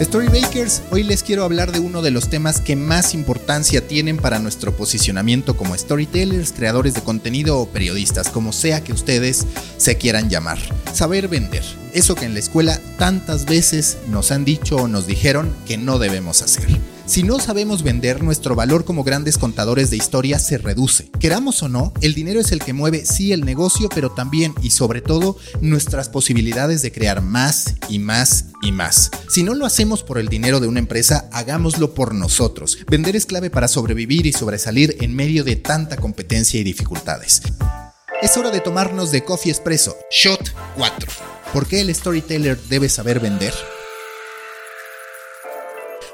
Storybakers, hoy les quiero hablar de uno de los temas que más importancia tienen para nuestro posicionamiento como storytellers, creadores de contenido o periodistas, como sea que ustedes se quieran llamar. Saber vender. Eso que en la escuela tantas veces nos han dicho o nos dijeron que no debemos hacer. Si no sabemos vender, nuestro valor como grandes contadores de historias se reduce. Queramos o no, el dinero es el que mueve sí el negocio, pero también y sobre todo nuestras posibilidades de crear más y más y más. Si no lo hacemos por el dinero de una empresa, hagámoslo por nosotros. Vender es clave para sobrevivir y sobresalir en medio de tanta competencia y dificultades. Es hora de tomarnos de Coffee Espresso, Shot 4. ¿Por qué el storyteller debe saber vender?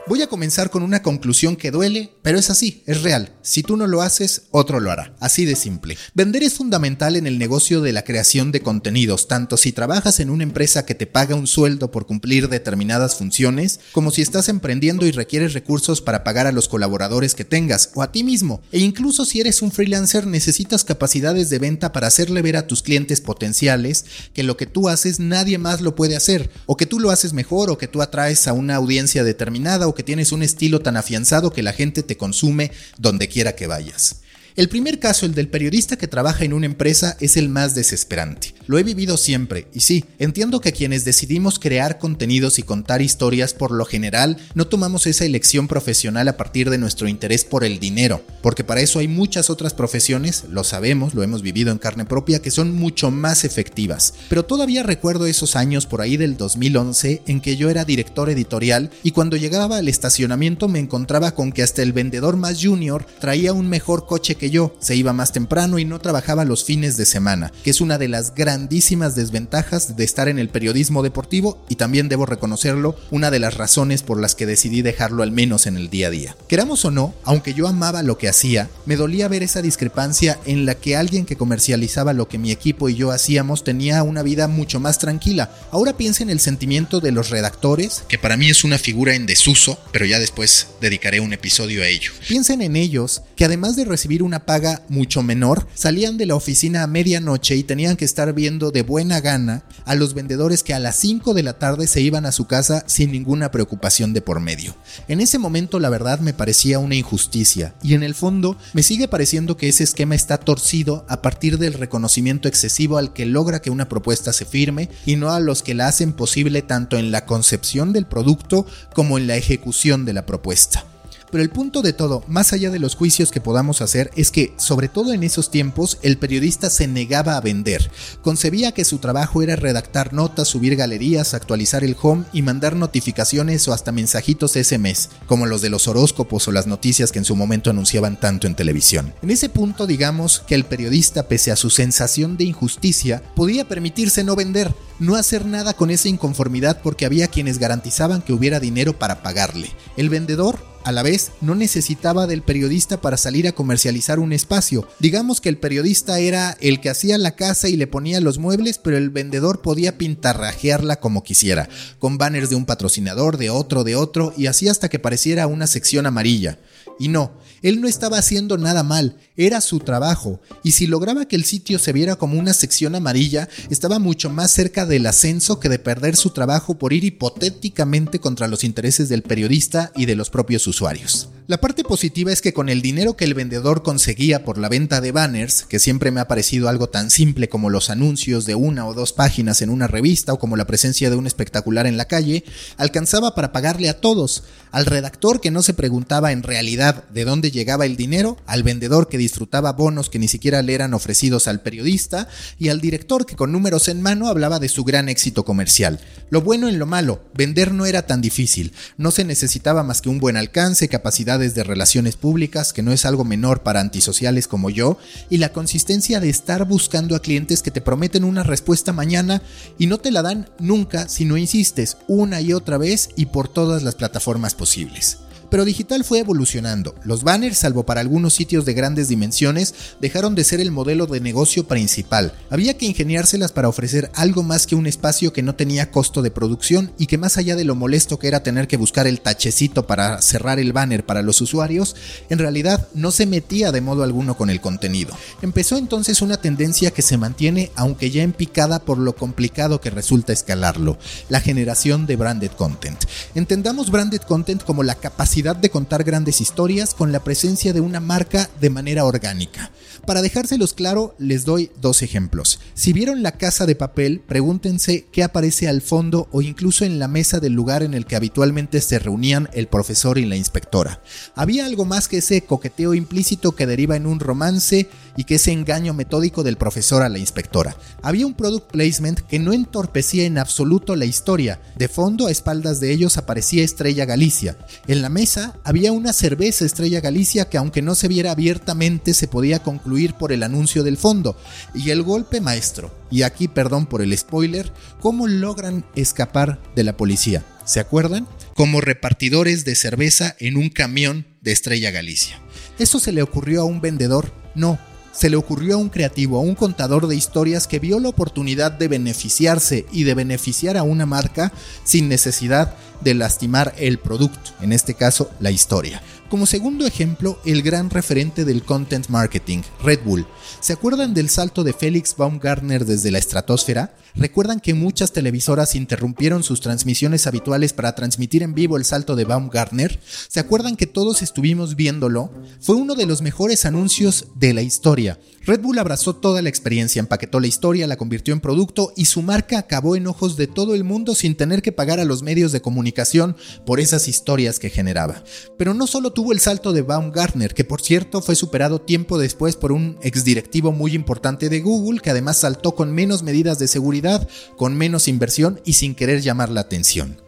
Voy a comenzar con una conclusión que duele, pero es así, es real. Si tú no lo haces, otro lo hará. Así de simple. Vender es fundamental en el negocio de la creación de contenidos, tanto si trabajas en una empresa que te paga un sueldo por cumplir determinadas funciones, como si estás emprendiendo y requieres recursos para pagar a los colaboradores que tengas o a ti mismo. E incluso si eres un freelancer necesitas capacidades de venta para hacerle ver a tus clientes potenciales que lo que tú haces nadie más lo puede hacer, o que tú lo haces mejor, o que tú atraes a una audiencia determinada, que tienes un estilo tan afianzado que la gente te consume donde quiera que vayas. El primer caso, el del periodista que trabaja en una empresa, es el más desesperante. Lo he vivido siempre, y sí, entiendo que quienes decidimos crear contenidos y contar historias por lo general no tomamos esa elección profesional a partir de nuestro interés por el dinero, porque para eso hay muchas otras profesiones, lo sabemos, lo hemos vivido en carne propia, que son mucho más efectivas. Pero todavía recuerdo esos años por ahí del 2011 en que yo era director editorial y cuando llegaba al estacionamiento me encontraba con que hasta el vendedor más junior traía un mejor coche que yo, se iba más temprano y no trabajaba los fines de semana, que es una de las grandísimas desventajas de estar en el periodismo deportivo y también debo reconocerlo, una de las razones por las que decidí dejarlo al menos en el día a día. Queramos o no, aunque yo amaba lo que hacía, me dolía ver esa discrepancia en la que alguien que comercializaba lo que mi equipo y yo hacíamos tenía una vida mucho más tranquila. Ahora piensa en el sentimiento de los redactores, que para mí es una figura en desuso, pero ya después dedicaré un episodio a ello. Piensen en ellos, que además de recibir una paga mucho menor, salían de la oficina a medianoche y tenían que estar viendo de buena gana a los vendedores que a las 5 de la tarde se iban a su casa sin ninguna preocupación de por medio. En ese momento la verdad me parecía una injusticia y en el fondo me sigue pareciendo que ese esquema está torcido a partir del reconocimiento excesivo al que logra que una propuesta se firme y no a los que la hacen posible tanto en la concepción del producto como en la ejecución de la propuesta. Pero el punto de todo, más allá de los juicios que podamos hacer, es que, sobre todo en esos tiempos, el periodista se negaba a vender. Concebía que su trabajo era redactar notas, subir galerías, actualizar el home y mandar notificaciones o hasta mensajitos SMS, como los de los horóscopos o las noticias que en su momento anunciaban tanto en televisión. En ese punto, digamos que el periodista, pese a su sensación de injusticia, podía permitirse no vender, no hacer nada con esa inconformidad porque había quienes garantizaban que hubiera dinero para pagarle. El vendedor a la vez, no necesitaba del periodista para salir a comercializar un espacio. Digamos que el periodista era el que hacía la casa y le ponía los muebles, pero el vendedor podía pintarrajearla como quisiera, con banners de un patrocinador, de otro, de otro, y así hasta que pareciera una sección amarilla. Y no, él no estaba haciendo nada mal, era su trabajo, y si lograba que el sitio se viera como una sección amarilla, estaba mucho más cerca del ascenso que de perder su trabajo por ir hipotéticamente contra los intereses del periodista y de los propios usuarios. La parte positiva es que con el dinero que el vendedor conseguía por la venta de banners, que siempre me ha parecido algo tan simple como los anuncios de una o dos páginas en una revista o como la presencia de un espectacular en la calle, alcanzaba para pagarle a todos, al redactor que no se preguntaba en realidad de dónde llegaba el dinero, al vendedor que disfrutaba bonos que ni siquiera le eran ofrecidos al periodista y al director que con números en mano hablaba de su gran éxito comercial. Lo bueno en lo malo, vender no era tan difícil, no se necesitaba más que un buen alcance, capacidad de relaciones públicas, que no es algo menor para antisociales como yo, y la consistencia de estar buscando a clientes que te prometen una respuesta mañana y no te la dan nunca si no insistes una y otra vez y por todas las plataformas posibles. Pero digital fue evolucionando. Los banners, salvo para algunos sitios de grandes dimensiones, dejaron de ser el modelo de negocio principal. Había que ingeniárselas para ofrecer algo más que un espacio que no tenía costo de producción y que más allá de lo molesto que era tener que buscar el tachecito para cerrar el banner para los usuarios, en realidad no se metía de modo alguno con el contenido. Empezó entonces una tendencia que se mantiene aunque ya en picada por lo complicado que resulta escalarlo, la generación de branded content. Entendamos branded content como la capacidad de contar grandes historias con la presencia de una marca de manera orgánica. Para dejárselos claro, les doy dos ejemplos. Si vieron la casa de papel, pregúntense qué aparece al fondo o incluso en la mesa del lugar en el que habitualmente se reunían el profesor y la inspectora. Había algo más que ese coqueteo implícito que deriva en un romance y que ese engaño metódico del profesor a la inspectora. Había un product placement que no entorpecía en absoluto la historia. De fondo, a espaldas de ellos aparecía Estrella Galicia. En la mesa había una cerveza Estrella Galicia que aunque no se viera abiertamente se podía concluir por el anuncio del fondo. Y el golpe maestro. Y aquí perdón por el spoiler, ¿cómo logran escapar de la policía? ¿Se acuerdan? Como repartidores de cerveza en un camión de Estrella Galicia. ¿Eso se le ocurrió a un vendedor? No, se le ocurrió a un creativo, a un contador de historias que vio la oportunidad de beneficiarse y de beneficiar a una marca sin necesidad de lastimar el producto, en este caso la historia. Como segundo ejemplo, el gran referente del content marketing, Red Bull. ¿Se acuerdan del salto de Felix Baumgartner desde la estratosfera? ¿Recuerdan que muchas televisoras interrumpieron sus transmisiones habituales para transmitir en vivo el salto de Baumgartner? ¿Se acuerdan que todos estuvimos viéndolo? Fue uno de los mejores anuncios de la historia. Red Bull abrazó toda la experiencia, empaquetó la historia, la convirtió en producto y su marca acabó en ojos de todo el mundo sin tener que pagar a los medios de comunicación por esas historias que generaba. Pero no solo tuvo el salto de Baumgartner, que por cierto fue superado tiempo después por un exdirectivo muy importante de Google que además saltó con menos medidas de seguridad, con menos inversión y sin querer llamar la atención.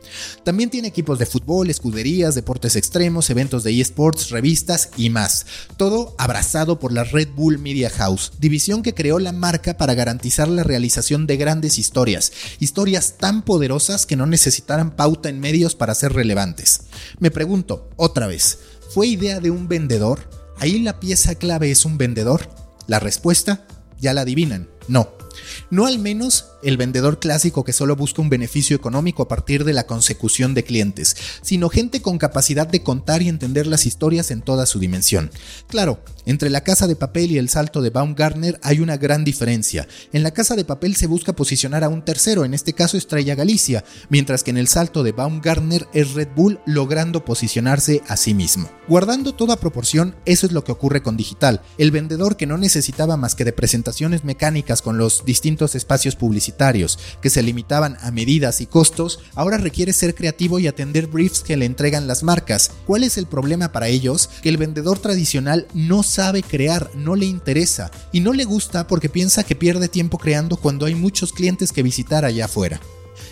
También tiene equipos de fútbol, escuderías, deportes extremos, eventos de eSports, revistas y más. Todo abrazado por la Red Bull Media House, división que creó la marca para garantizar la realización de grandes historias, historias tan poderosas que no necesitaran pauta en medios para ser relevantes. Me pregunto, otra vez, ¿fue idea de un vendedor? ¿Ahí la pieza clave es un vendedor? La respuesta, ya la adivinan, no. No al menos el vendedor clásico que solo busca un beneficio económico a partir de la consecución de clientes, sino gente con capacidad de contar y entender las historias en toda su dimensión. Claro, entre la casa de papel y el salto de Baumgartner hay una gran diferencia. En la casa de papel se busca posicionar a un tercero, en este caso Estrella Galicia, mientras que en el salto de Baumgartner es Red Bull logrando posicionarse a sí mismo. Guardando toda proporción, eso es lo que ocurre con digital. El vendedor que no necesitaba más que de presentaciones mecánicas con los distintos espacios publicitarios que se limitaban a medidas y costos, ahora requiere ser creativo y atender briefs que le entregan las marcas. ¿Cuál es el problema para ellos? Que el vendedor tradicional no sabe crear, no le interesa y no le gusta porque piensa que pierde tiempo creando cuando hay muchos clientes que visitar allá afuera.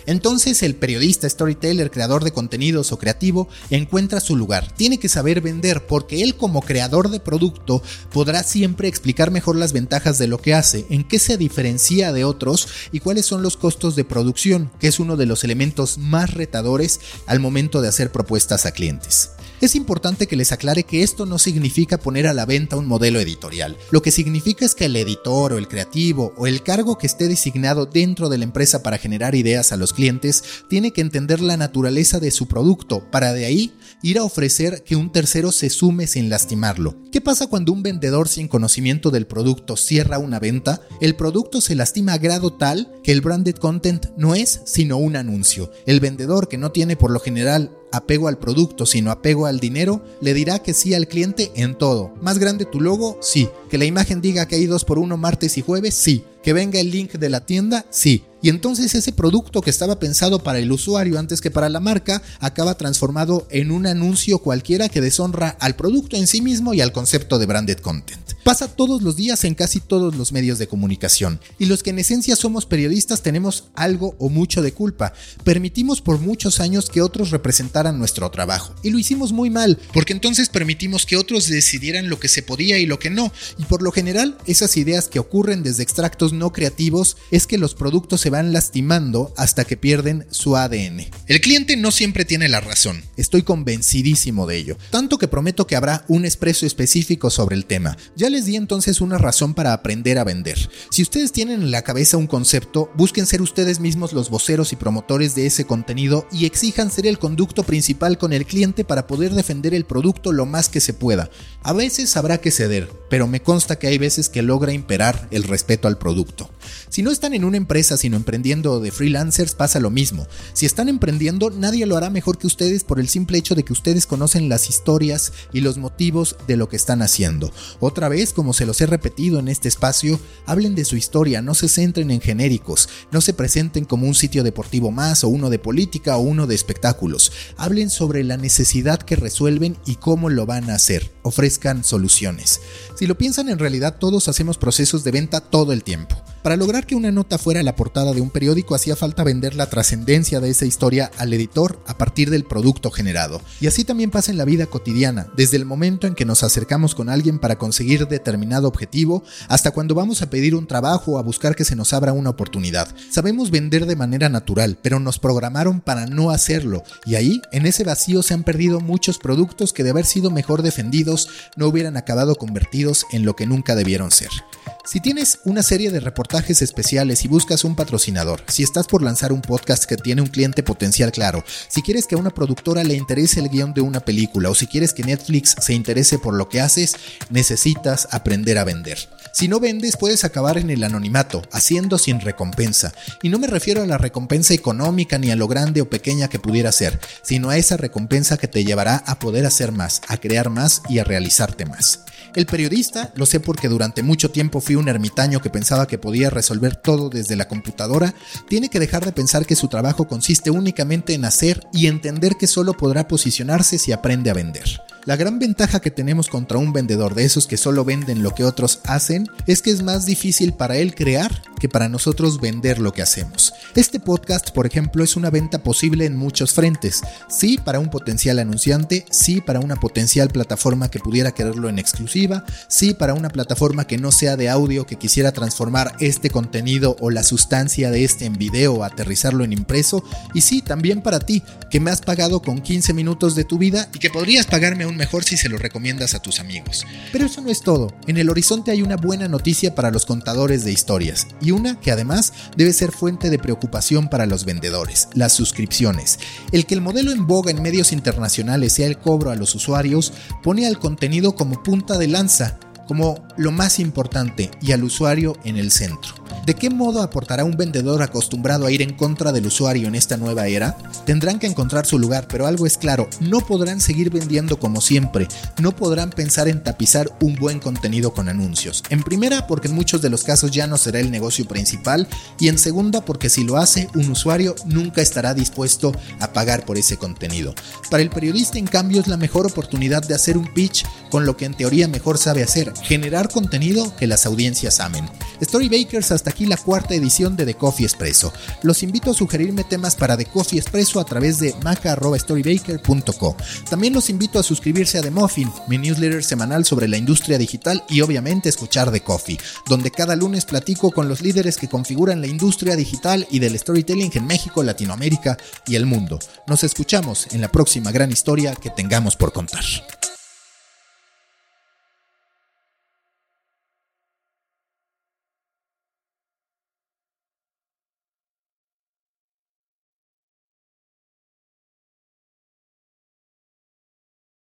Entonces el periodista, storyteller, creador de contenidos o creativo encuentra su lugar. Tiene que saber vender porque él como creador de producto podrá siempre explicar mejor las ventajas de lo que hace, en qué se diferencia de otros y cuáles son los costos de producción, que es uno de los elementos más retadores al momento de hacer propuestas a clientes. Es importante que les aclare que esto no significa poner a la venta un modelo editorial. Lo que significa es que el editor o el creativo o el cargo que esté designado dentro de la empresa para generar ideas a los clientes tiene que entender la naturaleza de su producto para de ahí ir a ofrecer que un tercero se sume sin lastimarlo. ¿Qué pasa cuando un vendedor sin conocimiento del producto cierra una venta? El producto se lastima a grado tal que el branded content no es sino un anuncio. El vendedor que no tiene por lo general apego al producto, sino apego al dinero, le dirá que sí al cliente en todo. Más grande tu logo, sí. Que la imagen diga que hay dos por uno martes y jueves, sí. Que venga el link de la tienda, sí. Y entonces ese producto que estaba pensado para el usuario antes que para la marca acaba transformado en un anuncio cualquiera que deshonra al producto en sí mismo y al concepto de branded content. Pasa todos los días en casi todos los medios de comunicación. Y los que en esencia somos periodistas tenemos algo o mucho de culpa. Permitimos por muchos años que otros representaran nuestro trabajo. Y lo hicimos muy mal, porque entonces permitimos que otros decidieran lo que se podía y lo que no. Y por lo general, esas ideas que ocurren desde extractos no creativos es que los productos se van lastimando hasta que pierden su ADN. El cliente no siempre tiene la razón, estoy convencidísimo de ello, tanto que prometo que habrá un expreso específico sobre el tema. Ya les di entonces una razón para aprender a vender. Si ustedes tienen en la cabeza un concepto, busquen ser ustedes mismos los voceros y promotores de ese contenido y exijan ser el conducto principal con el cliente para poder defender el producto lo más que se pueda. A veces habrá que ceder, pero me consta que hay veces que logra imperar el respeto al producto. Si no están en una empresa sino emprendiendo de freelancers pasa lo mismo. Si están emprendiendo nadie lo hará mejor que ustedes por el simple hecho de que ustedes conocen las historias y los motivos de lo que están haciendo. Otra vez, como se los he repetido en este espacio, hablen de su historia, no se centren en genéricos, no se presenten como un sitio deportivo más o uno de política o uno de espectáculos. Hablen sobre la necesidad que resuelven y cómo lo van a hacer. Ofrezcan soluciones. Si lo piensan en realidad todos hacemos procesos de venta todo el tiempo. Para lograr que una nota fuera la portada de un periódico hacía falta vender la trascendencia de esa historia al editor a partir del producto generado. Y así también pasa en la vida cotidiana, desde el momento en que nos acercamos con alguien para conseguir determinado objetivo, hasta cuando vamos a pedir un trabajo o a buscar que se nos abra una oportunidad. Sabemos vender de manera natural, pero nos programaron para no hacerlo, y ahí, en ese vacío, se han perdido muchos productos que de haber sido mejor defendidos no hubieran acabado convertidos en lo que nunca debieron ser. Si tienes una serie de reportajes especiales y buscas un patrocinador, si estás por lanzar un podcast que tiene un cliente potencial claro, si quieres que a una productora le interese el guion de una película o si quieres que Netflix se interese por lo que haces, necesitas aprender a vender. Si no vendes puedes acabar en el anonimato, haciendo sin recompensa. Y no me refiero a la recompensa económica ni a lo grande o pequeña que pudiera ser, sino a esa recompensa que te llevará a poder hacer más, a crear más y a realizarte más. El periodista, lo sé porque durante mucho tiempo fui un ermitaño que pensaba que podía resolver todo desde la computadora, tiene que dejar de pensar que su trabajo consiste únicamente en hacer y entender que solo podrá posicionarse si aprende a vender. La gran ventaja que tenemos contra un vendedor de esos que solo venden lo que otros hacen es que es más difícil para él crear que para nosotros vender lo que hacemos. Este podcast, por ejemplo, es una venta posible en muchos frentes. Sí para un potencial anunciante, sí para una potencial plataforma que pudiera quererlo en exclusiva, sí para una plataforma que no sea de audio que quisiera transformar este contenido o la sustancia de este en video o aterrizarlo en impreso, y sí también para ti, que me has pagado con 15 minutos de tu vida y que podrías pagarme un mejor si se lo recomiendas a tus amigos. Pero eso no es todo. En el horizonte hay una buena noticia para los contadores de historias y una que además debe ser fuente de preocupación para los vendedores, las suscripciones. El que el modelo en boga en medios internacionales sea el cobro a los usuarios pone al contenido como punta de lanza, como lo más importante y al usuario en el centro. ¿De qué modo aportará un vendedor acostumbrado a ir en contra del usuario en esta nueva era? Tendrán que encontrar su lugar, pero algo es claro, no podrán seguir vendiendo como siempre, no podrán pensar en tapizar un buen contenido con anuncios. En primera, porque en muchos de los casos ya no será el negocio principal, y en segunda, porque si lo hace, un usuario nunca estará dispuesto a pagar por ese contenido. Para el periodista, en cambio, es la mejor oportunidad de hacer un pitch con lo que en teoría mejor sabe hacer, generar contenido que las audiencias amen. Storybakers hasta aquí la cuarta edición de The Coffee Espresso. Los invito a sugerirme temas para The Coffee Espresso a través de maca.storybaker.co. También los invito a suscribirse a The Muffin, mi newsletter semanal sobre la industria digital y obviamente escuchar The Coffee, donde cada lunes platico con los líderes que configuran la industria digital y del storytelling en México, Latinoamérica y el mundo. Nos escuchamos en la próxima gran historia que tengamos por contar.